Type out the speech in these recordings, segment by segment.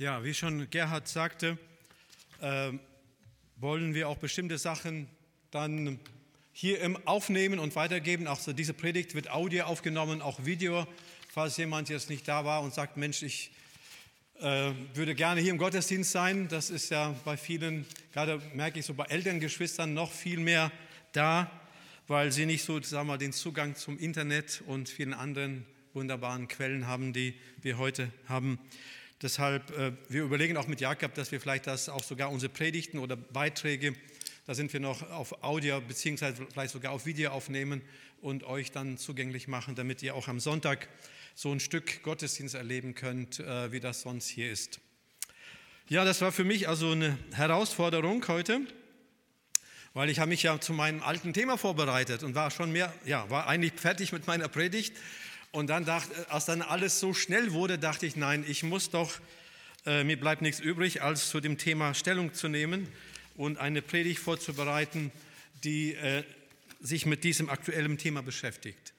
Ja, wie schon Gerhard sagte, äh, wollen wir auch bestimmte Sachen dann hier im aufnehmen und weitergeben. Auch so diese Predigt wird Audio aufgenommen, auch Video, falls jemand jetzt nicht da war und sagt, Mensch, ich äh, würde gerne hier im Gottesdienst sein. Das ist ja bei vielen, gerade merke ich so bei Elterngeschwistern noch viel mehr da, weil sie nicht so, sagen wir, den Zugang zum Internet und vielen anderen wunderbaren Quellen haben, die wir heute haben. Deshalb, äh, wir überlegen auch mit Jakob, dass wir vielleicht das auch sogar unsere Predigten oder Beiträge, da sind wir noch auf Audio beziehungsweise vielleicht sogar auf Video aufnehmen und euch dann zugänglich machen, damit ihr auch am Sonntag so ein Stück Gottesdienst erleben könnt, äh, wie das sonst hier ist. Ja, das war für mich also eine Herausforderung heute, weil ich habe mich ja zu meinem alten Thema vorbereitet und war schon mehr, ja, war eigentlich fertig mit meiner Predigt und dann dachte, als dann alles so schnell wurde, dachte ich, nein, ich muss doch, äh, mir bleibt nichts übrig, als zu dem Thema Stellung zu nehmen und eine Predigt vorzubereiten, die äh, sich mit diesem aktuellen Thema beschäftigt.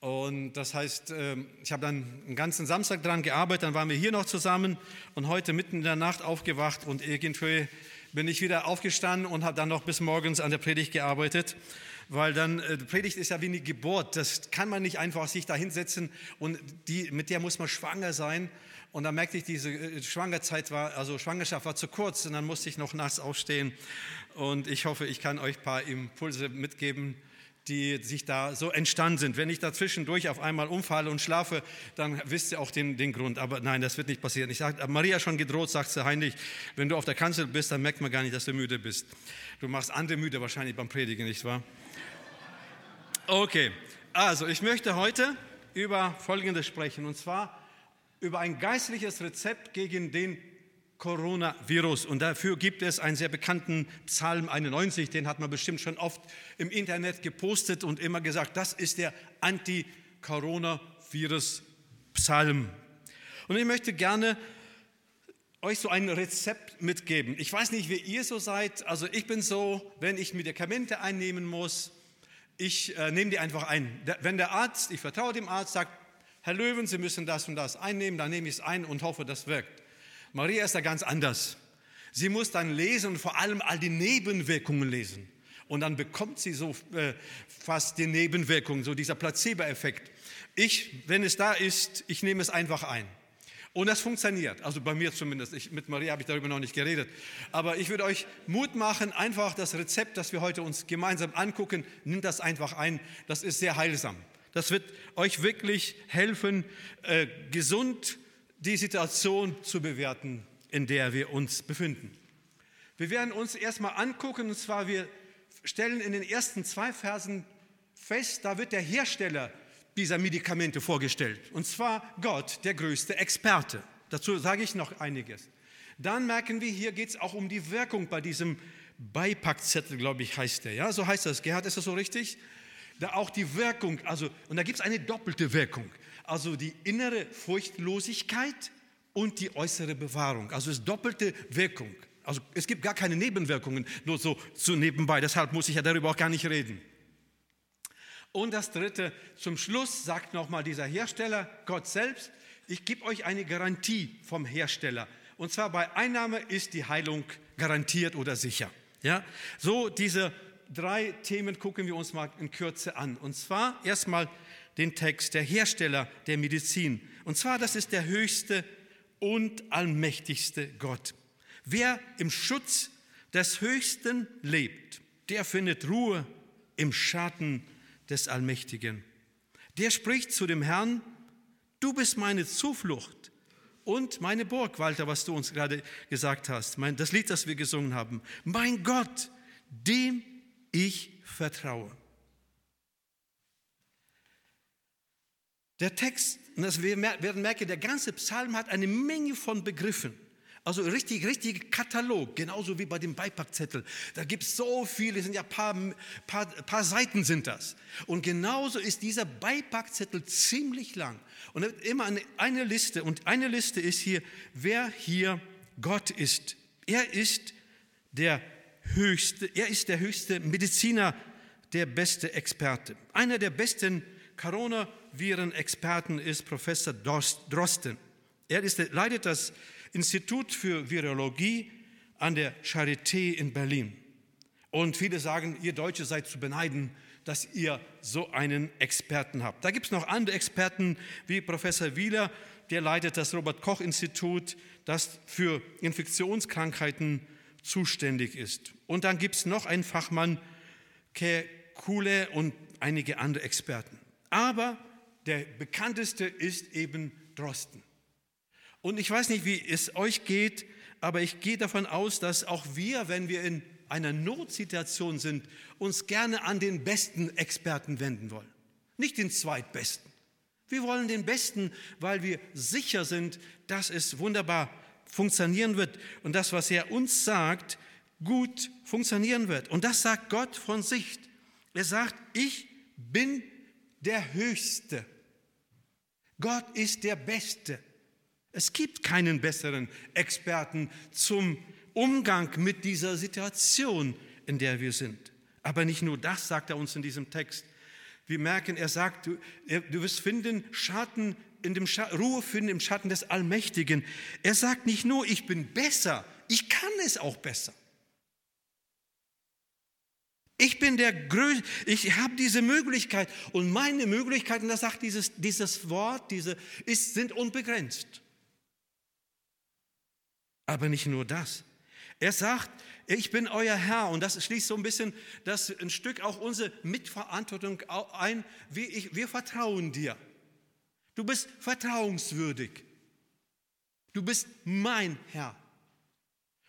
Und das heißt, äh, ich habe dann einen ganzen Samstag daran gearbeitet, dann waren wir hier noch zusammen und heute mitten in der Nacht aufgewacht und irgendwie bin ich wieder aufgestanden und habe dann noch bis morgens an der Predigt gearbeitet weil dann äh, Predigt ist ja wie eine Geburt. Das kann man nicht einfach sich da hinsetzen und die, mit der muss man schwanger sein. Und dann merkte ich, diese äh, Schwangerzeit war, also Schwangerschaft war zu kurz und dann musste ich noch nachts aufstehen. Und ich hoffe, ich kann euch ein paar Impulse mitgeben, die sich da so entstanden sind. Wenn ich dazwischendurch auf einmal umfalle und schlafe, dann wisst ihr auch den, den Grund. Aber nein, das wird nicht passieren. Ich sage, Maria schon gedroht, sagt sie, Heinrich, wenn du auf der Kanzel bist, dann merkt man gar nicht, dass du müde bist. Du machst andere müde wahrscheinlich beim Predigen, nicht wahr? Okay, also ich möchte heute über Folgendes sprechen, und zwar über ein geistliches Rezept gegen den Coronavirus. Und dafür gibt es einen sehr bekannten Psalm 91, den hat man bestimmt schon oft im Internet gepostet und immer gesagt, das ist der Anti-Coronavirus-Psalm. Und ich möchte gerne euch so ein Rezept mitgeben. Ich weiß nicht, wie ihr so seid. Also ich bin so, wenn ich Medikamente einnehmen muss, ich äh, nehme die einfach ein. Wenn der Arzt, ich vertraue dem Arzt, sagt, Herr Löwen, Sie müssen das und das einnehmen, dann nehme ich es ein und hoffe, das wirkt. Maria ist da ganz anders. Sie muss dann lesen und vor allem all die Nebenwirkungen lesen. Und dann bekommt sie so äh, fast die Nebenwirkungen, so dieser Placebo-Effekt. Ich, wenn es da ist, ich nehme es einfach ein. Und das funktioniert, also bei mir zumindest. Ich, mit Maria habe ich darüber noch nicht geredet. Aber ich würde euch Mut machen, einfach das Rezept, das wir heute uns gemeinsam angucken, nimmt das einfach ein. Das ist sehr heilsam. Das wird euch wirklich helfen, äh, gesund die Situation zu bewerten, in der wir uns befinden. Wir werden uns erstmal angucken, und zwar wir stellen in den ersten zwei Versen fest, da wird der Hersteller dieser Medikamente vorgestellt. Und zwar Gott, der größte Experte. Dazu sage ich noch einiges. Dann merken wir, hier geht es auch um die Wirkung bei diesem Beipackzettel, glaube ich, heißt der. Ja, so heißt das. Gerhard, ist das so richtig? Da auch die Wirkung, also, und da gibt es eine doppelte Wirkung. Also die innere Furchtlosigkeit und die äußere Bewahrung. Also es ist doppelte Wirkung. Also es gibt gar keine Nebenwirkungen, nur so, so nebenbei. Deshalb muss ich ja darüber auch gar nicht reden. Und das Dritte, zum Schluss sagt nochmal dieser Hersteller, Gott selbst, ich gebe euch eine Garantie vom Hersteller. Und zwar bei Einnahme ist die Heilung garantiert oder sicher. Ja? So diese drei Themen gucken wir uns mal in Kürze an. Und zwar erstmal den Text, der Hersteller der Medizin. Und zwar, das ist der höchste und allmächtigste Gott. Wer im Schutz des Höchsten lebt, der findet Ruhe im Schatten des Allmächtigen. Der spricht zu dem Herrn, du bist meine Zuflucht und meine Burg, Walter, was du uns gerade gesagt hast, das Lied, das wir gesungen haben. Mein Gott, dem ich vertraue. Der Text, das werden merken, der ganze Psalm hat eine Menge von Begriffen. Also richtig, richtig Katalog, genauso wie bei dem Beipackzettel. Da gibt es so viele, sind ja paar, paar, paar Seiten sind das. Und genauso ist dieser Beipackzettel ziemlich lang. Und immer eine, eine Liste. Und eine Liste ist hier, wer hier Gott ist. Er ist der höchste, er ist der höchste Mediziner, der beste Experte. Einer der besten Coronaviren-Experten ist Professor Drosten. Er ist, leitet das Institut für Virologie an der Charité in Berlin. Und viele sagen, ihr Deutsche seid zu beneiden, dass ihr so einen Experten habt. Da gibt es noch andere Experten wie Professor Wieler, der leitet das Robert Koch Institut, das für Infektionskrankheiten zuständig ist. Und dann gibt es noch einen Fachmann, Kule und einige andere Experten. Aber der bekannteste ist eben Drosten. Und ich weiß nicht, wie es euch geht, aber ich gehe davon aus, dass auch wir, wenn wir in einer Notsituation sind, uns gerne an den besten Experten wenden wollen, nicht den zweitbesten. Wir wollen den besten, weil wir sicher sind, dass es wunderbar funktionieren wird und das, was er uns sagt, gut funktionieren wird. Und das sagt Gott von sich. Er sagt, ich bin der Höchste. Gott ist der Beste. Es gibt keinen besseren Experten zum Umgang mit dieser Situation, in der wir sind. Aber nicht nur das sagt er uns in diesem Text. Wir merken, er sagt, du, du wirst finden Schatten in dem Schatten, Ruhe finden im Schatten des Allmächtigen. Er sagt nicht nur, ich bin besser, ich kann es auch besser. Ich bin der Größte, ich habe diese Möglichkeit und meine Möglichkeiten, das sagt dieses, dieses Wort, diese, ist, sind unbegrenzt. Aber nicht nur das. Er sagt, ich bin euer Herr und das schließt so ein bisschen das ein Stück auch unsere Mitverantwortung ein. Ich, wir vertrauen dir. Du bist vertrauenswürdig. Du bist mein Herr.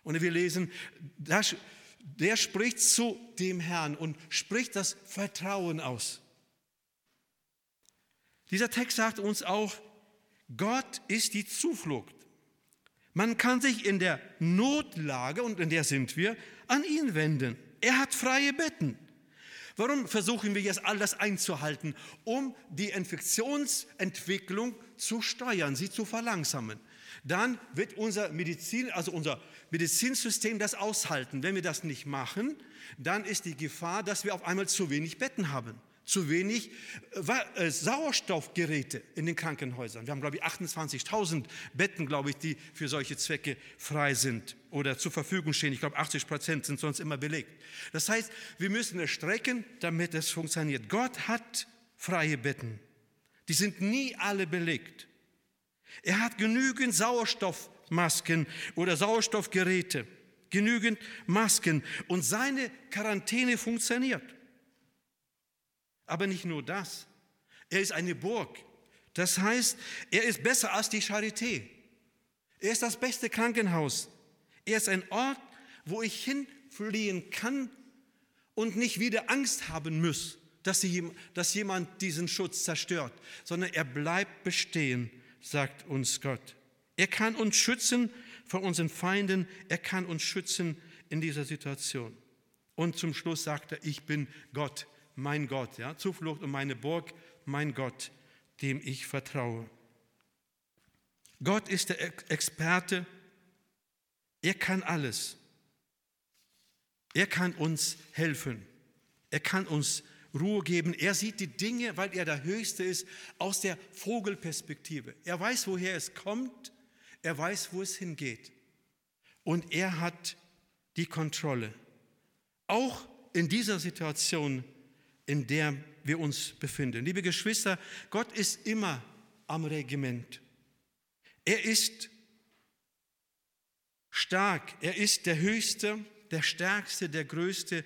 Und wir lesen, der spricht zu dem Herrn und spricht das Vertrauen aus. Dieser Text sagt uns auch, Gott ist die Zuflucht. Man kann sich in der Notlage, und in der sind wir, an ihn wenden. Er hat freie Betten. Warum versuchen wir jetzt all das einzuhalten? Um die Infektionsentwicklung zu steuern, sie zu verlangsamen. Dann wird unser Medizin, also unser Medizinsystem das aushalten. Wenn wir das nicht machen, dann ist die Gefahr, dass wir auf einmal zu wenig Betten haben zu wenig äh, äh, Sauerstoffgeräte in den Krankenhäusern. Wir haben, glaube ich, 28.000 Betten, glaube ich, die für solche Zwecke frei sind oder zur Verfügung stehen. Ich glaube, 80 Prozent sind sonst immer belegt. Das heißt, wir müssen es strecken, damit es funktioniert. Gott hat freie Betten. Die sind nie alle belegt. Er hat genügend Sauerstoffmasken oder Sauerstoffgeräte, genügend Masken und seine Quarantäne funktioniert. Aber nicht nur das. Er ist eine Burg. Das heißt, er ist besser als die Charité. Er ist das beste Krankenhaus. Er ist ein Ort, wo ich hinfliehen kann und nicht wieder Angst haben muss, dass, sie, dass jemand diesen Schutz zerstört, sondern er bleibt bestehen, sagt uns Gott. Er kann uns schützen vor unseren Feinden, er kann uns schützen in dieser Situation. Und zum Schluss sagt er, ich bin Gott, mein Gott, ja, Zuflucht und meine Burg, mein Gott, dem ich vertraue. Gott ist der Experte, er kann alles. Er kann uns helfen. Er kann uns Ruhe geben. Er sieht die Dinge, weil er der Höchste ist, aus der Vogelperspektive. Er weiß, woher es kommt. Er weiß, wo es hingeht. Und er hat die Kontrolle. Auch in dieser Situation in der wir uns befinden. Liebe Geschwister, Gott ist immer am Regiment. Er ist stark, er ist der Höchste, der Stärkste, der Größte.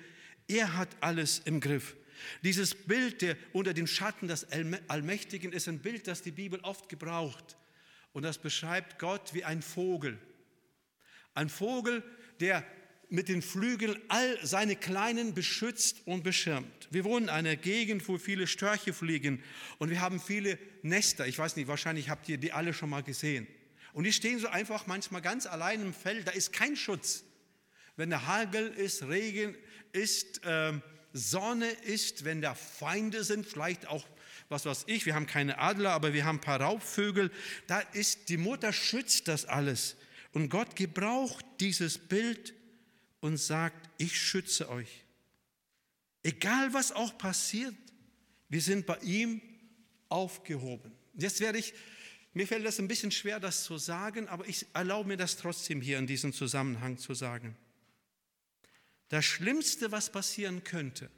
Er hat alles im Griff. Dieses Bild der unter dem Schatten des Allmächtigen ist ein Bild, das die Bibel oft gebraucht. Und das beschreibt Gott wie ein Vogel. Ein Vogel, der mit den Flügeln all seine Kleinen beschützt und beschirmt. Wir wohnen in einer Gegend, wo viele Störche fliegen und wir haben viele Nester. Ich weiß nicht, wahrscheinlich habt ihr die alle schon mal gesehen. Und die stehen so einfach manchmal ganz allein im Feld, da ist kein Schutz. Wenn der Hagel ist, Regen ist, äh, Sonne ist, wenn da Feinde sind, vielleicht auch was weiß ich, wir haben keine Adler, aber wir haben ein paar Raubvögel, da ist die Mutter schützt das alles. Und Gott gebraucht dieses Bild und sagt, ich schütze euch. Egal was auch passiert, wir sind bei ihm aufgehoben. Jetzt werde ich Mir fällt das ein bisschen schwer, das zu sagen, aber ich erlaube mir das trotzdem hier in diesem Zusammenhang zu sagen. Das Schlimmste, was passieren könnte,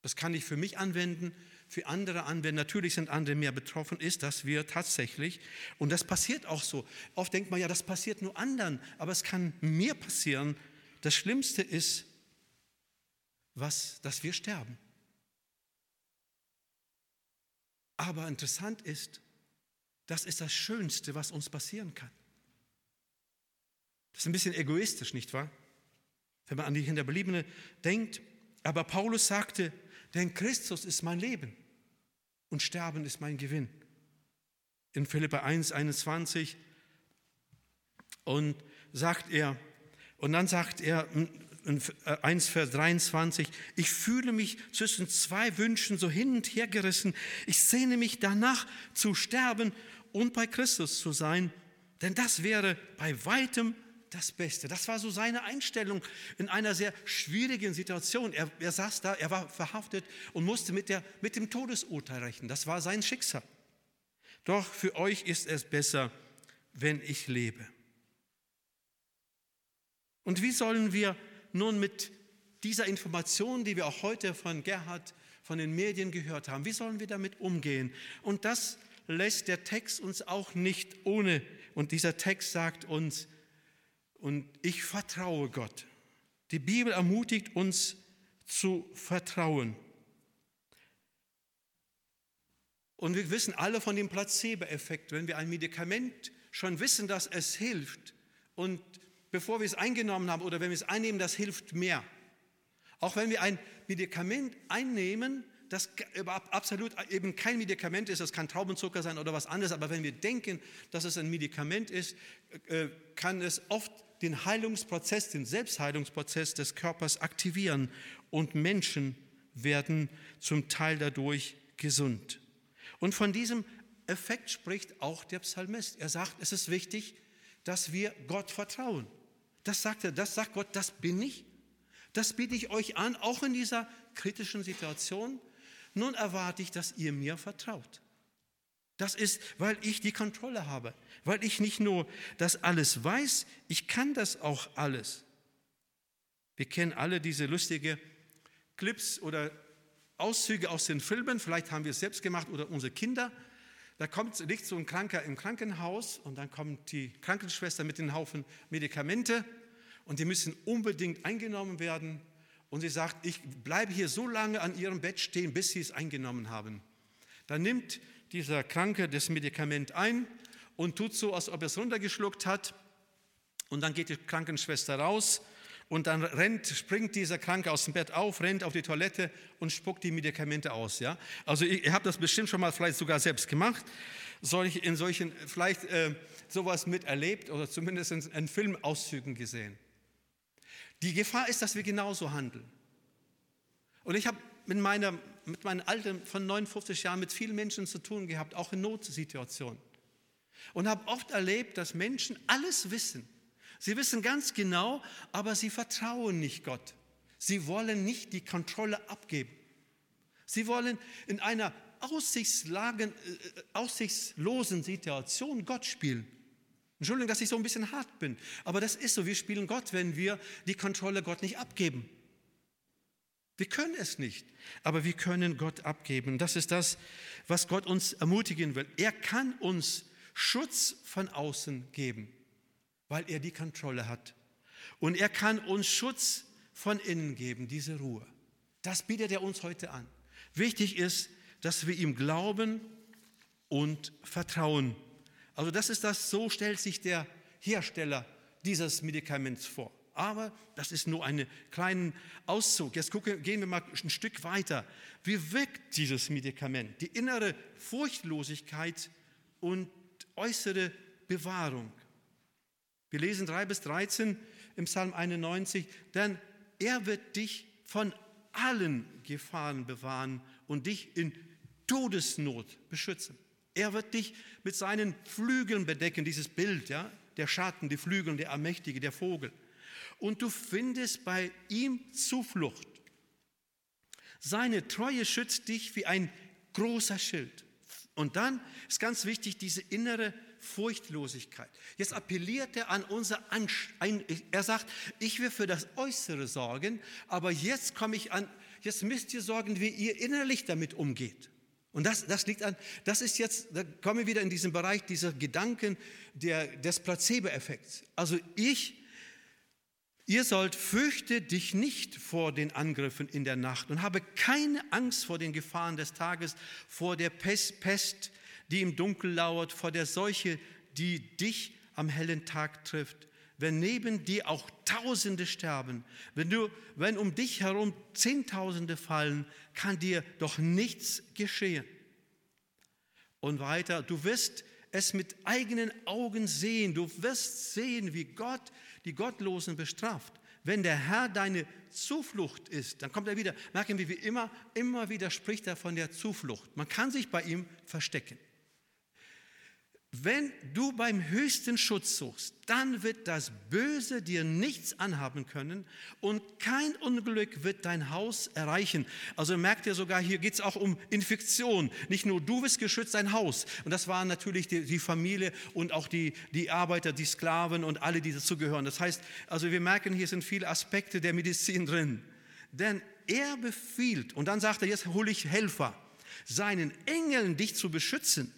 das kann ich für mich anwenden, für andere anwenden, natürlich sind andere mehr betroffen, ist, dass wir tatsächlich, und das passiert auch so, oft denkt man ja, das passiert nur anderen, aber es kann mir passieren, das Schlimmste ist, was, dass wir sterben. Aber interessant ist, das ist das Schönste, was uns passieren kann. Das ist ein bisschen egoistisch, nicht wahr? Wenn man an die Hinterbliebene denkt. Aber Paulus sagte, denn Christus ist mein Leben und Sterben ist mein Gewinn. In Philippa 1, 21 und sagt er, und dann sagt er, 1, Vers 23, ich fühle mich zwischen zwei Wünschen so hin und her gerissen. Ich sehne mich danach zu sterben und bei Christus zu sein, denn das wäre bei weitem das Beste. Das war so seine Einstellung in einer sehr schwierigen Situation. Er, er saß da, er war verhaftet und musste mit, der, mit dem Todesurteil rechnen. Das war sein Schicksal. Doch für euch ist es besser, wenn ich lebe. Und wie sollen wir nun mit dieser Information, die wir auch heute von Gerhard von den Medien gehört haben, wie sollen wir damit umgehen? Und das lässt der Text uns auch nicht ohne. Und dieser Text sagt uns, und ich vertraue Gott. Die Bibel ermutigt uns zu vertrauen. Und wir wissen alle von dem Placebo-Effekt, wenn wir ein Medikament schon wissen, dass es hilft und bevor wir es eingenommen haben oder wenn wir es einnehmen, das hilft mehr. Auch wenn wir ein Medikament einnehmen, das absolut eben kein Medikament ist, das kann Traubenzucker sein oder was anderes, aber wenn wir denken, dass es ein Medikament ist, äh, kann es oft den Heilungsprozess, den Selbstheilungsprozess des Körpers aktivieren und Menschen werden zum Teil dadurch gesund. Und von diesem Effekt spricht auch der Psalmist. Er sagt, es ist wichtig, dass wir Gott vertrauen. Das sagt er, das sagt Gott, das bin ich. Das biete ich euch an, auch in dieser kritischen Situation. Nun erwarte ich, dass ihr mir vertraut. Das ist, weil ich die Kontrolle habe, weil ich nicht nur das alles weiß, ich kann das auch alles. Wir kennen alle diese lustige Clips oder Auszüge aus den Filmen, vielleicht haben wir es selbst gemacht oder unsere Kinder. Da kommt, liegt so ein Kranker im Krankenhaus und dann kommt die Krankenschwester mit den Haufen Medikamente und die müssen unbedingt eingenommen werden. Und sie sagt, ich bleibe hier so lange an ihrem Bett stehen, bis sie es eingenommen haben. Dann nimmt dieser Kranke das Medikament ein und tut so, als ob er es runtergeschluckt hat. Und dann geht die Krankenschwester raus und dann rennt, springt dieser Kranke aus dem Bett auf, rennt auf die Toilette und spuckt die Medikamente aus. Ja? Also ihr, habt das bestimmt schon mal vielleicht sogar selbst gemacht, solch, in solchen, vielleicht äh, sowas miterlebt oder zumindest in, in Filmauszügen gesehen. Die Gefahr ist, dass wir genauso handeln. Und ich habe mit, meiner, mit meinem Alter von 59 Jahren mit vielen Menschen zu tun gehabt, auch in Notsituationen. Und habe oft erlebt, dass Menschen alles wissen. Sie wissen ganz genau, aber sie vertrauen nicht Gott. Sie wollen nicht die Kontrolle abgeben. Sie wollen in einer äh, aussichtslosen Situation Gott spielen. Entschuldigung, dass ich so ein bisschen hart bin, aber das ist so. Wir spielen Gott, wenn wir die Kontrolle Gott nicht abgeben. Wir können es nicht, aber wir können Gott abgeben. Das ist das, was Gott uns ermutigen will. Er kann uns Schutz von außen geben, weil er die Kontrolle hat. Und er kann uns Schutz von innen geben, diese Ruhe. Das bietet er uns heute an. Wichtig ist, dass wir ihm glauben und vertrauen. Also das ist das, so stellt sich der Hersteller dieses Medikaments vor. Aber das ist nur ein kleiner Auszug. Jetzt gucken, gehen wir mal ein Stück weiter. Wie wirkt dieses Medikament? Die innere Furchtlosigkeit und äußere Bewahrung. Wir lesen 3 bis 13 im Psalm 91, denn er wird dich von allen Gefahren bewahren und dich in Todesnot beschützen. Er wird dich mit seinen Flügeln bedecken, dieses Bild, ja, der Schatten, die Flügel, der Allmächtige, der Vogel. Und du findest bei ihm Zuflucht. Seine Treue schützt dich wie ein großer Schild. Und dann ist ganz wichtig diese innere Furchtlosigkeit. Jetzt appelliert er an unser Anstrengung. Er sagt, ich will für das Äußere sorgen, aber jetzt komme ich an, jetzt müsst ihr sorgen, wie ihr innerlich damit umgeht. Und das, das liegt an, das ist jetzt, da kommen wir wieder in diesen Bereich dieser Gedanken der, des Placebo-Effekts. Also ich, ihr sollt fürchte dich nicht vor den Angriffen in der Nacht und habe keine Angst vor den Gefahren des Tages, vor der Pest, die im Dunkel lauert, vor der Seuche, die dich am hellen Tag trifft. Wenn neben dir auch Tausende sterben, wenn, du, wenn um dich herum Zehntausende fallen, kann dir doch nichts geschehen. Und weiter, du wirst es mit eigenen Augen sehen, du wirst sehen, wie Gott die Gottlosen bestraft. Wenn der Herr deine Zuflucht ist, dann kommt er wieder, merken wir, wie immer, immer wieder spricht er von der Zuflucht. Man kann sich bei ihm verstecken. Wenn du beim höchsten Schutz suchst, dann wird das Böse dir nichts anhaben können und kein Unglück wird dein Haus erreichen. Also merkt ihr sogar, hier geht es auch um Infektion. Nicht nur du bist geschützt, dein Haus. Und das waren natürlich die, die Familie und auch die, die Arbeiter, die Sklaven und alle, die dazugehören. Das heißt, also wir merken, hier sind viele Aspekte der Medizin drin. Denn er befiehlt, und dann sagt er, jetzt hole ich Helfer, seinen Engeln dich zu beschützen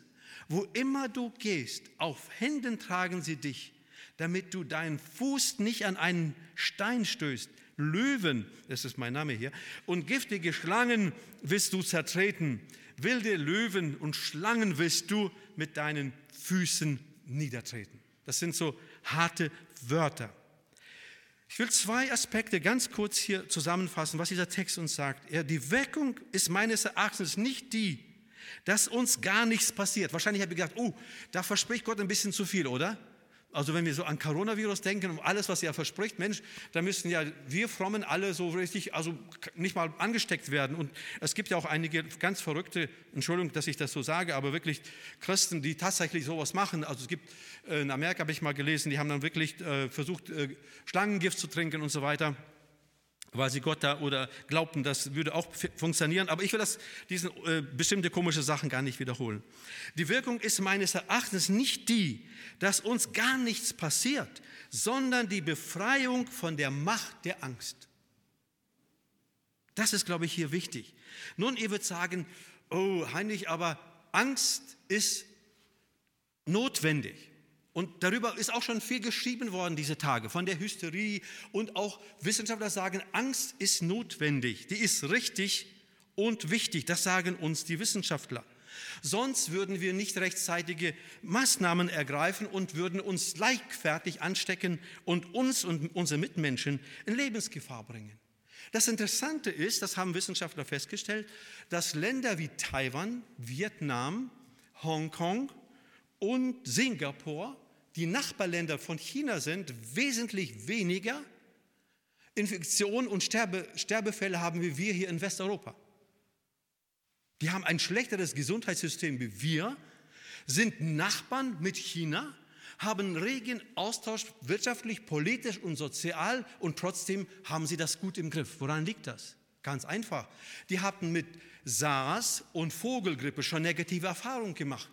wo immer du gehst, auf Händen tragen sie dich, damit du deinen Fuß nicht an einen Stein stößt. Löwen, das ist mein Name hier, und giftige Schlangen wirst du zertreten. Wilde Löwen und Schlangen wirst du mit deinen Füßen niedertreten. Das sind so harte Wörter. Ich will zwei Aspekte ganz kurz hier zusammenfassen, was dieser Text uns sagt. die Wirkung ist meines Erachtens nicht die, dass uns gar nichts passiert. Wahrscheinlich habe ich gedacht, oh, da verspricht Gott ein bisschen zu viel, oder? Also wenn wir so an Coronavirus denken und alles, was er verspricht, Mensch, da müssten ja wir Frommen alle so richtig, also nicht mal angesteckt werden. Und es gibt ja auch einige ganz verrückte, Entschuldigung, dass ich das so sage, aber wirklich Christen, die tatsächlich sowas machen. Also es gibt, äh, in Amerika habe ich mal gelesen, die haben dann wirklich äh, versucht, äh, Schlangengift zu trinken und so weiter weil sie Gott da oder glaubten, das würde auch funktionieren. Aber ich will das, diese äh, bestimmte komische Sachen gar nicht wiederholen. Die Wirkung ist meines Erachtens nicht die, dass uns gar nichts passiert, sondern die Befreiung von der Macht der Angst. Das ist, glaube ich, hier wichtig. Nun, ihr würdet sagen, oh, Heinrich, aber Angst ist notwendig. Und darüber ist auch schon viel geschrieben worden diese Tage, von der Hysterie. Und auch Wissenschaftler sagen, Angst ist notwendig, die ist richtig und wichtig. Das sagen uns die Wissenschaftler. Sonst würden wir nicht rechtzeitige Maßnahmen ergreifen und würden uns leichtfertig anstecken und uns und unsere Mitmenschen in Lebensgefahr bringen. Das Interessante ist, das haben Wissenschaftler festgestellt, dass Länder wie Taiwan, Vietnam, Hongkong und Singapur die Nachbarländer von China sind, wesentlich weniger Infektionen und Sterbe, Sterbefälle haben wie wir hier in Westeuropa. Die haben ein schlechteres Gesundheitssystem wie wir, sind Nachbarn mit China, haben regen Austausch wirtschaftlich, politisch und sozial und trotzdem haben sie das gut im Griff. Woran liegt das? Ganz einfach. Die hatten mit SARS und Vogelgrippe schon negative Erfahrungen gemacht.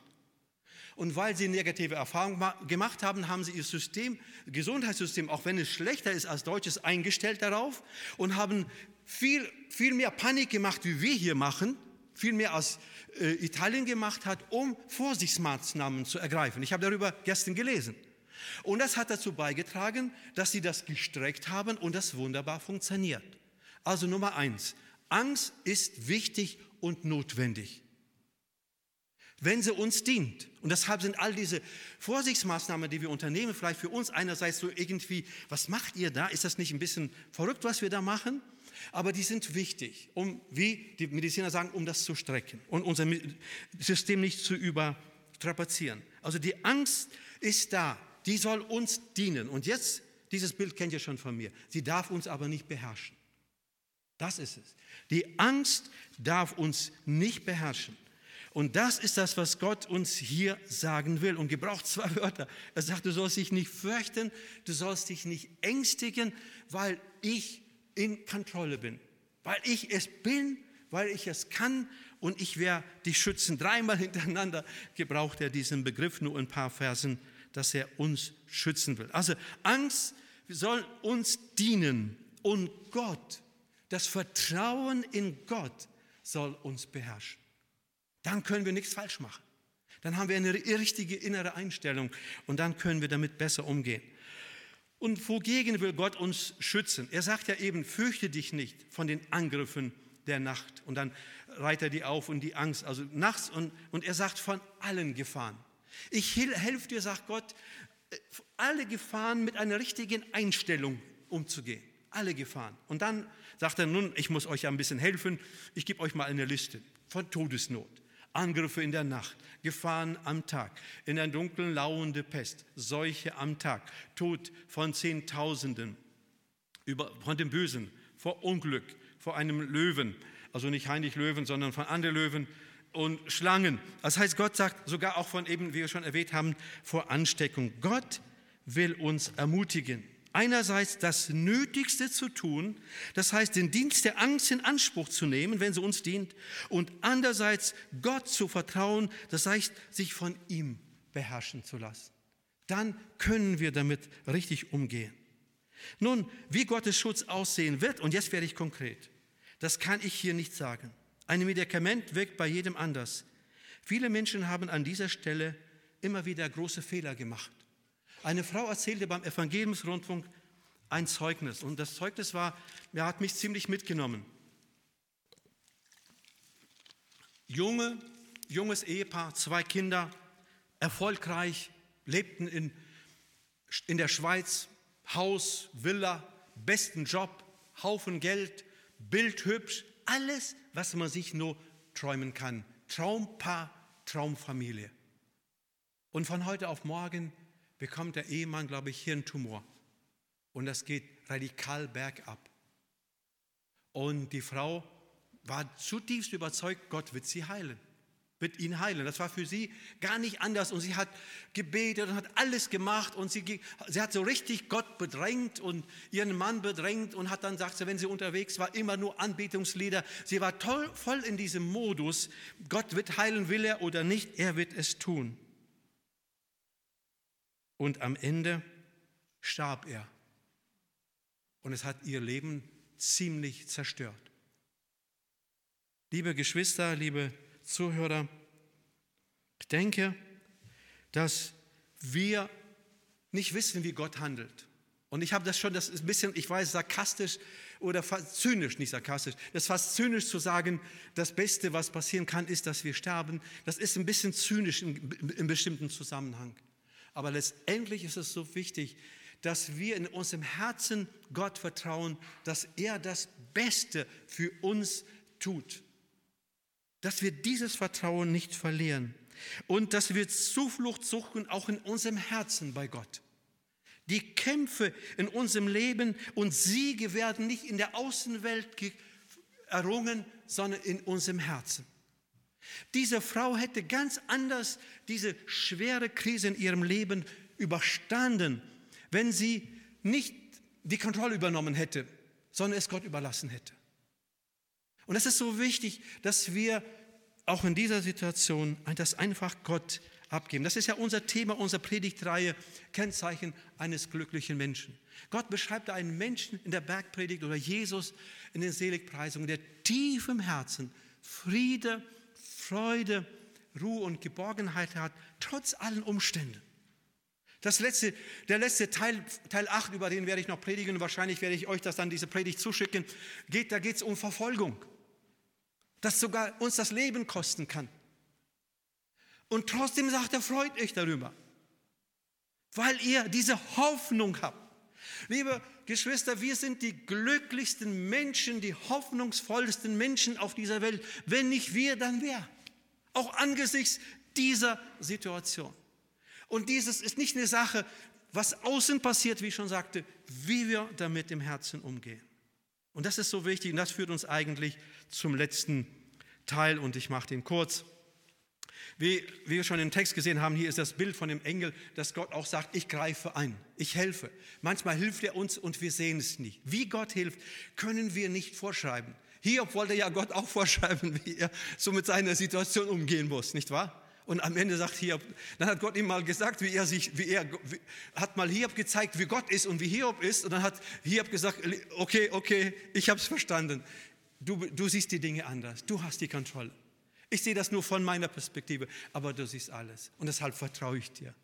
Und weil sie negative Erfahrungen gemacht haben, haben sie ihr System, Gesundheitssystem, auch wenn es schlechter ist als deutsches, eingestellt darauf und haben viel, viel mehr Panik gemacht, wie wir hier machen, viel mehr als äh, Italien gemacht hat, um Vorsichtsmaßnahmen zu ergreifen. Ich habe darüber gestern gelesen. Und das hat dazu beigetragen, dass sie das gestreckt haben und das wunderbar funktioniert. Also Nummer eins, Angst ist wichtig und notwendig wenn sie uns dient. Und deshalb sind all diese Vorsichtsmaßnahmen, die wir unternehmen, vielleicht für uns einerseits so irgendwie, was macht ihr da? Ist das nicht ein bisschen verrückt, was wir da machen? Aber die sind wichtig, um, wie die Mediziner sagen, um das zu strecken und unser System nicht zu übertrapazieren. Also die Angst ist da, die soll uns dienen. Und jetzt, dieses Bild kennt ihr schon von mir, sie darf uns aber nicht beherrschen. Das ist es. Die Angst darf uns nicht beherrschen. Und das ist das, was Gott uns hier sagen will. Und gebraucht zwei Wörter. Er sagt, du sollst dich nicht fürchten, du sollst dich nicht ängstigen, weil ich in Kontrolle bin. Weil ich es bin, weil ich es kann und ich werde dich schützen. Dreimal hintereinander gebraucht er diesen Begriff nur in ein paar Versen, dass er uns schützen will. Also Angst soll uns dienen und Gott, das Vertrauen in Gott soll uns beherrschen. Dann können wir nichts falsch machen. Dann haben wir eine richtige innere Einstellung und dann können wir damit besser umgehen. Und wogegen will Gott uns schützen? Er sagt ja eben, fürchte dich nicht von den Angriffen der Nacht. Und dann reiht er die auf und die Angst, also nachts. Und, und er sagt von allen Gefahren. Ich helfe dir, sagt Gott, alle Gefahren mit einer richtigen Einstellung umzugehen. Alle Gefahren. Und dann sagt er, nun, ich muss euch ein bisschen helfen. Ich gebe euch mal eine Liste von Todesnot. Angriffe in der Nacht, Gefahren am Tag, in der dunklen lauernde Pest, Seuche am Tag, Tod von Zehntausenden, über, von dem Bösen, vor Unglück, vor einem Löwen, also nicht Heinrich Löwen, sondern von anderen Löwen und Schlangen. Das heißt, Gott sagt sogar auch von eben, wie wir schon erwähnt haben, vor Ansteckung. Gott will uns ermutigen einerseits das Nötigste zu tun, das heißt den Dienst der Angst in Anspruch zu nehmen, wenn sie uns dient, und andererseits Gott zu vertrauen, das heißt sich von ihm beherrschen zu lassen. Dann können wir damit richtig umgehen. Nun, wie Gottes Schutz aussehen wird, und jetzt werde ich konkret, das kann ich hier nicht sagen. Ein Medikament wirkt bei jedem anders. Viele Menschen haben an dieser Stelle immer wieder große Fehler gemacht. Eine Frau erzählte beim Evangeliumsrundfunk ein Zeugnis und das Zeugnis war, er hat mich ziemlich mitgenommen. Junge, junges Ehepaar, zwei Kinder, erfolgreich, lebten in, in der Schweiz, Haus, Villa, besten Job, Haufen Geld, bildhübsch, alles, was man sich nur träumen kann. Traumpaar, Traumfamilie. Und von heute auf morgen bekommt der Ehemann, glaube ich, Hirntumor. Und das geht radikal bergab. Und die Frau war zutiefst überzeugt, Gott wird sie heilen, wird ihn heilen. Das war für sie gar nicht anders. Und sie hat gebetet und hat alles gemacht. Und sie, sie hat so richtig Gott bedrängt und ihren Mann bedrängt und hat dann, sagt sie, wenn sie unterwegs war, immer nur Anbetungslieder. Sie war toll, voll in diesem Modus, Gott wird heilen, will er oder nicht, er wird es tun. Und am Ende starb er. Und es hat ihr Leben ziemlich zerstört. Liebe Geschwister, liebe Zuhörer, ich denke, dass wir nicht wissen, wie Gott handelt. Und ich habe das schon, das ist ein bisschen, ich weiß, sarkastisch oder fast zynisch, nicht sarkastisch, das ist fast zynisch zu sagen, das Beste, was passieren kann, ist, dass wir sterben. Das ist ein bisschen zynisch in bestimmten Zusammenhang. Aber letztendlich ist es so wichtig, dass wir in unserem Herzen Gott vertrauen, dass er das Beste für uns tut. Dass wir dieses Vertrauen nicht verlieren und dass wir Zuflucht suchen, auch in unserem Herzen bei Gott. Die Kämpfe in unserem Leben und Siege werden nicht in der Außenwelt errungen, sondern in unserem Herzen. Diese Frau hätte ganz anders diese schwere Krise in ihrem Leben überstanden, wenn sie nicht die Kontrolle übernommen hätte, sondern es Gott überlassen hätte. Und es ist so wichtig, dass wir auch in dieser Situation das einfach Gott abgeben. Das ist ja unser Thema unserer Predigtreihe, Kennzeichen eines glücklichen Menschen. Gott beschreibt einen Menschen in der Bergpredigt oder Jesus in den Seligpreisungen, der tief im Herzen Friede, Freude, Ruhe und Geborgenheit hat, trotz allen Umständen. Das letzte, der letzte Teil, Teil 8, über den werde ich noch predigen, wahrscheinlich werde ich euch das dann, diese Predigt zuschicken, geht, da geht es um Verfolgung, das sogar uns das Leben kosten kann. Und trotzdem sagt er, freut euch darüber, weil ihr diese Hoffnung habt. Liebe Geschwister, wir sind die glücklichsten Menschen, die hoffnungsvollsten Menschen auf dieser Welt. Wenn nicht wir, dann wer? Auch angesichts dieser Situation. Und dieses ist nicht eine Sache, was außen passiert, wie ich schon sagte, wie wir damit im Herzen umgehen. Und das ist so wichtig und das führt uns eigentlich zum letzten Teil und ich mache den kurz. Wie, wie wir schon im Text gesehen haben, hier ist das Bild von dem Engel, dass Gott auch sagt, ich greife ein, ich helfe. Manchmal hilft er uns und wir sehen es nicht. Wie Gott hilft, können wir nicht vorschreiben. Hiob wollte ja Gott auch vorschreiben, wie er so mit seiner Situation umgehen muss, nicht wahr? Und am Ende sagt Hiob, dann hat Gott ihm mal gesagt, wie er sich, wie er, wie, hat mal Hiob gezeigt, wie Gott ist und wie Hiob ist. Und dann hat Hiob gesagt, okay, okay, ich habe es verstanden. Du, du siehst die Dinge anders. Du hast die Kontrolle. Ich sehe das nur von meiner Perspektive, aber du siehst alles. Und deshalb vertraue ich dir.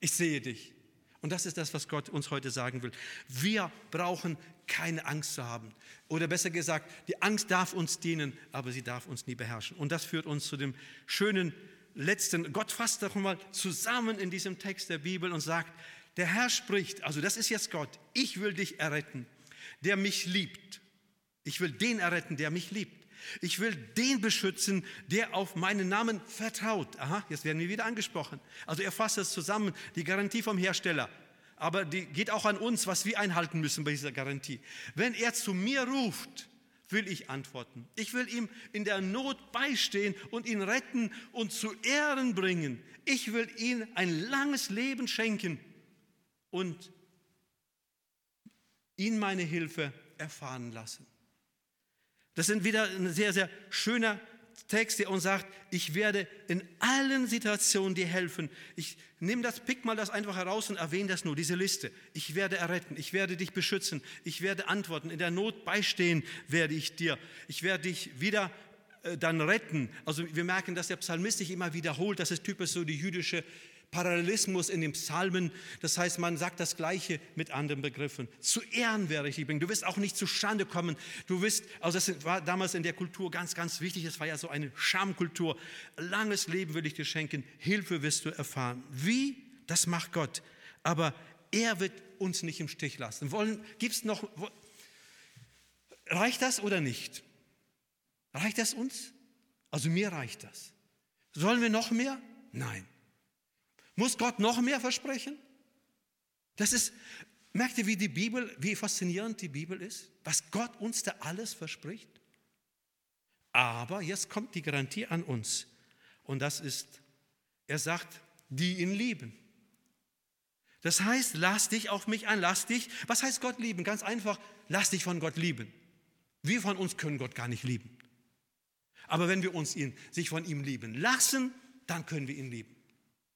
Ich sehe dich. Und das ist das, was Gott uns heute sagen will. Wir brauchen keine Angst zu haben. Oder besser gesagt, die Angst darf uns dienen, aber sie darf uns nie beherrschen. Und das führt uns zu dem schönen letzten, Gott fasst doch mal zusammen in diesem Text der Bibel und sagt, der Herr spricht, also das ist jetzt Gott, ich will dich erretten, der mich liebt. Ich will den erretten, der mich liebt. Ich will den beschützen, der auf meinen Namen vertraut. Aha, jetzt werden wir wieder angesprochen. Also er fasst es zusammen, die Garantie vom Hersteller. Aber die geht auch an uns, was wir einhalten müssen bei dieser Garantie. Wenn er zu mir ruft, will ich antworten. Ich will ihm in der Not beistehen und ihn retten und zu Ehren bringen. Ich will ihm ein langes Leben schenken und ihn meine Hilfe erfahren lassen. Das sind wieder ein sehr, sehr schöner Text, der uns sagt, ich werde in allen Situationen dir helfen. Ich nehme das, pick mal das einfach heraus und erwähne das nur, diese Liste. Ich werde erretten, ich werde dich beschützen, ich werde antworten, in der Not beistehen werde ich dir. Ich werde dich wieder äh, dann retten. Also wir merken, dass der Psalmist sich immer wiederholt, das ist typisch so die jüdische Parallelismus in den Psalmen. Das heißt, man sagt das Gleiche mit anderen Begriffen. Zu Ehren werde ich dich bringen. Du wirst auch nicht zustande kommen. Du wirst, also das war damals in der Kultur ganz, ganz wichtig. Es war ja so eine Schamkultur. Langes Leben will ich dir schenken. Hilfe wirst du erfahren. Wie? Das macht Gott. Aber er wird uns nicht im Stich lassen. Wollen, gibt's noch, reicht das oder nicht? Reicht das uns? Also mir reicht das. Sollen wir noch mehr? Nein. Muss Gott noch mehr versprechen? Das ist, merkt ihr, wie die Bibel, wie faszinierend die Bibel ist? Was Gott uns da alles verspricht? Aber jetzt kommt die Garantie an uns. Und das ist, er sagt, die ihn lieben. Das heißt, lass dich auf mich ein, lass dich. Was heißt Gott lieben? Ganz einfach, lass dich von Gott lieben. Wir von uns können Gott gar nicht lieben. Aber wenn wir uns ihn, sich von ihm lieben lassen, dann können wir ihn lieben.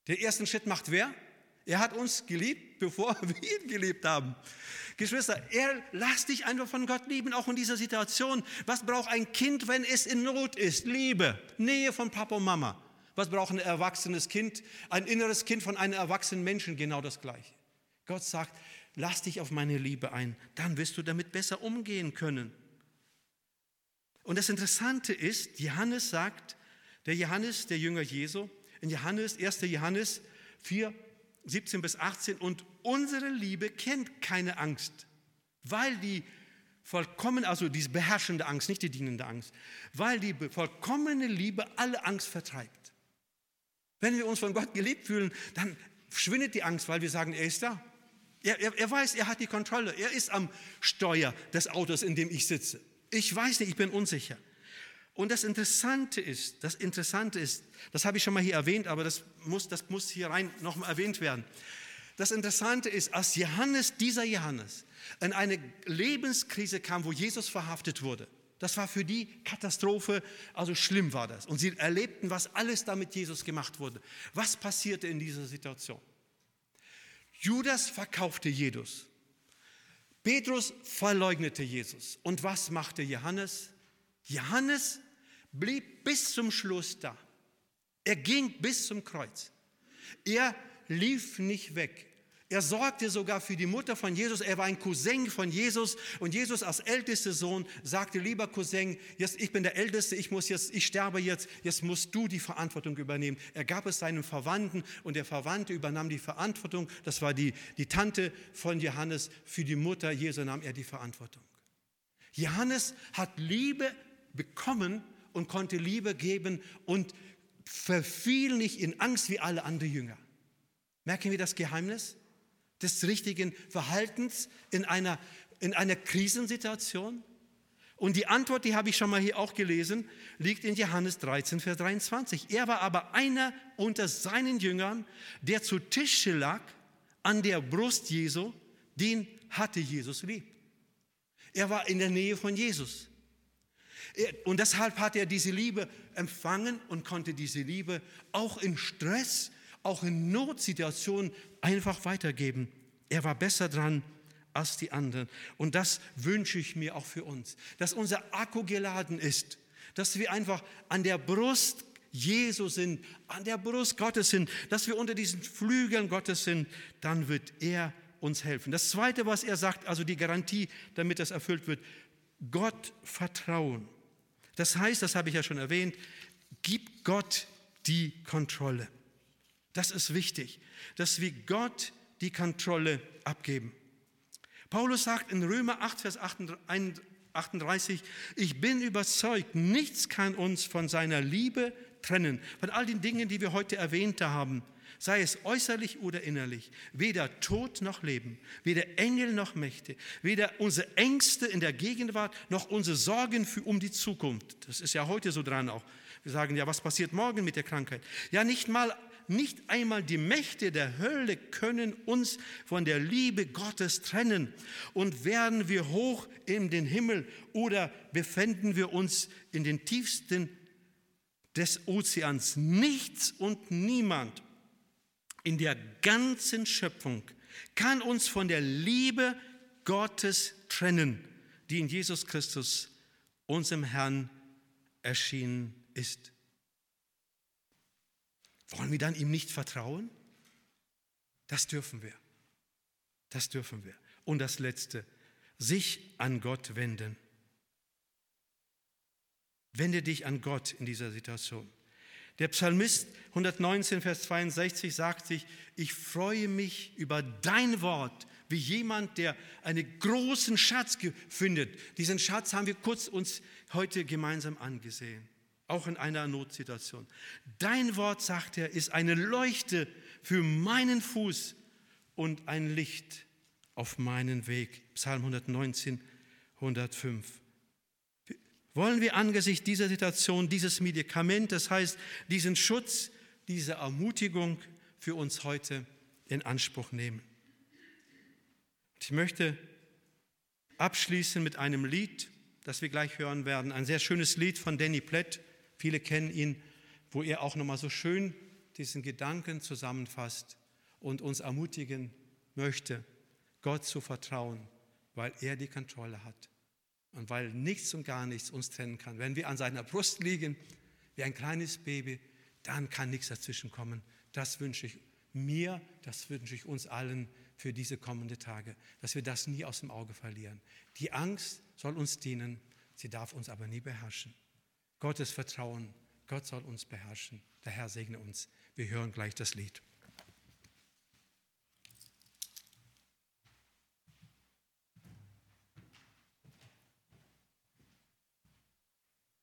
Den ersten Schritt macht wer? Er hat uns geliebt, bevor wir ihn geliebt haben. Geschwister, er lasst dich einfach von Gott lieben, auch in dieser Situation. Was braucht ein Kind, wenn es in Not ist? Liebe, Nähe von Papa und Mama. Was braucht ein erwachsenes Kind? Ein inneres Kind von einem erwachsenen Menschen, genau das Gleiche. Gott sagt, lass dich auf meine Liebe ein, dann wirst du damit besser umgehen können. Und das Interessante ist, Johannes sagt, der Johannes, der Jünger Jesu, in Johannes, 1. Johannes 4, 17 bis 18. Und unsere Liebe kennt keine Angst, weil die vollkommen, also diese beherrschende Angst, nicht die dienende Angst, weil die vollkommene Liebe alle Angst vertreibt. Wenn wir uns von Gott geliebt fühlen, dann schwindet die Angst, weil wir sagen, er ist da. Er, er, er weiß, er hat die Kontrolle. Er ist am Steuer des Autos, in dem ich sitze. Ich weiß nicht, ich bin unsicher. Und das Interessante ist, das Interessante ist, das habe ich schon mal hier erwähnt, aber das muss, das muss hier rein nochmal erwähnt werden. Das Interessante ist, als Johannes, dieser Johannes, in eine Lebenskrise kam, wo Jesus verhaftet wurde, das war für die Katastrophe, also schlimm war das. Und sie erlebten, was alles da mit Jesus gemacht wurde. Was passierte in dieser Situation? Judas verkaufte Jesus. Petrus verleugnete Jesus. Und was machte Johannes? Johannes blieb bis zum Schluss da. Er ging bis zum Kreuz. Er lief nicht weg. Er sorgte sogar für die Mutter von Jesus. Er war ein Cousin von Jesus. Und Jesus als ältester Sohn sagte, lieber Cousin, jetzt, ich bin der Älteste, ich, muss jetzt, ich sterbe jetzt, jetzt musst du die Verantwortung übernehmen. Er gab es seinem Verwandten und der Verwandte übernahm die Verantwortung. Das war die, die Tante von Johannes. Für die Mutter Jesu nahm er die Verantwortung. Johannes hat Liebe bekommen und konnte Liebe geben und verfiel nicht in Angst wie alle anderen Jünger. Merken wir das Geheimnis des richtigen Verhaltens in einer, in einer Krisensituation? Und die Antwort, die habe ich schon mal hier auch gelesen, liegt in Johannes 13, Vers 23. Er war aber einer unter seinen Jüngern, der zu Tische lag an der Brust Jesu, den hatte Jesus lieb. Er war in der Nähe von Jesus. Und deshalb hat er diese Liebe empfangen und konnte diese Liebe auch in Stress, auch in Notsituationen einfach weitergeben. Er war besser dran als die anderen. Und das wünsche ich mir auch für uns, dass unser Akku geladen ist, dass wir einfach an der Brust Jesu sind, an der Brust Gottes sind, dass wir unter diesen Flügeln Gottes sind, dann wird er uns helfen. Das Zweite, was er sagt, also die Garantie, damit das erfüllt wird, Gott vertrauen. Das heißt, das habe ich ja schon erwähnt, gib Gott die Kontrolle. Das ist wichtig, dass wir Gott die Kontrolle abgeben. Paulus sagt in Römer 8, Vers 38, ich bin überzeugt, nichts kann uns von seiner Liebe trennen, von all den Dingen, die wir heute erwähnt haben, sei es äußerlich oder innerlich, weder Tod noch Leben, weder Engel noch Mächte, weder unsere Ängste in der Gegenwart noch unsere Sorgen für, um die Zukunft. Das ist ja heute so dran auch. Wir sagen ja, was passiert morgen mit der Krankheit? Ja, nicht mal nicht einmal die Mächte der Hölle können uns von der Liebe Gottes trennen. Und werden wir hoch in den Himmel oder befinden wir uns in den tiefsten des Ozeans, nichts und niemand in der ganzen Schöpfung kann uns von der Liebe Gottes trennen, die in Jesus Christus, unserem Herrn, erschienen ist. Wollen wir dann ihm nicht vertrauen? Das dürfen wir. Das dürfen wir. Und das Letzte, sich an Gott wenden. Wende dich an Gott in dieser Situation. Der Psalmist 119, Vers 62 sagt sich, ich freue mich über dein Wort, wie jemand, der einen großen Schatz findet. Diesen Schatz haben wir kurz uns heute gemeinsam angesehen auch in einer Notsituation. Dein Wort, sagt er, ist eine Leuchte für meinen Fuß und ein Licht auf meinen Weg. Psalm 119, 105. Wollen wir angesichts dieser Situation dieses Medikament, das heißt diesen Schutz, diese Ermutigung für uns heute in Anspruch nehmen? Ich möchte abschließen mit einem Lied, das wir gleich hören werden. Ein sehr schönes Lied von Danny Plett. Viele kennen ihn, wo er auch nochmal so schön diesen Gedanken zusammenfasst und uns ermutigen möchte, Gott zu vertrauen, weil er die Kontrolle hat und weil nichts und gar nichts uns trennen kann. Wenn wir an seiner Brust liegen, wie ein kleines Baby, dann kann nichts dazwischen kommen. Das wünsche ich mir, das wünsche ich uns allen für diese kommenden Tage, dass wir das nie aus dem Auge verlieren. Die Angst soll uns dienen, sie darf uns aber nie beherrschen. Gottes Vertrauen, Gott soll uns beherrschen. Der Herr segne uns. Wir hören gleich das Lied.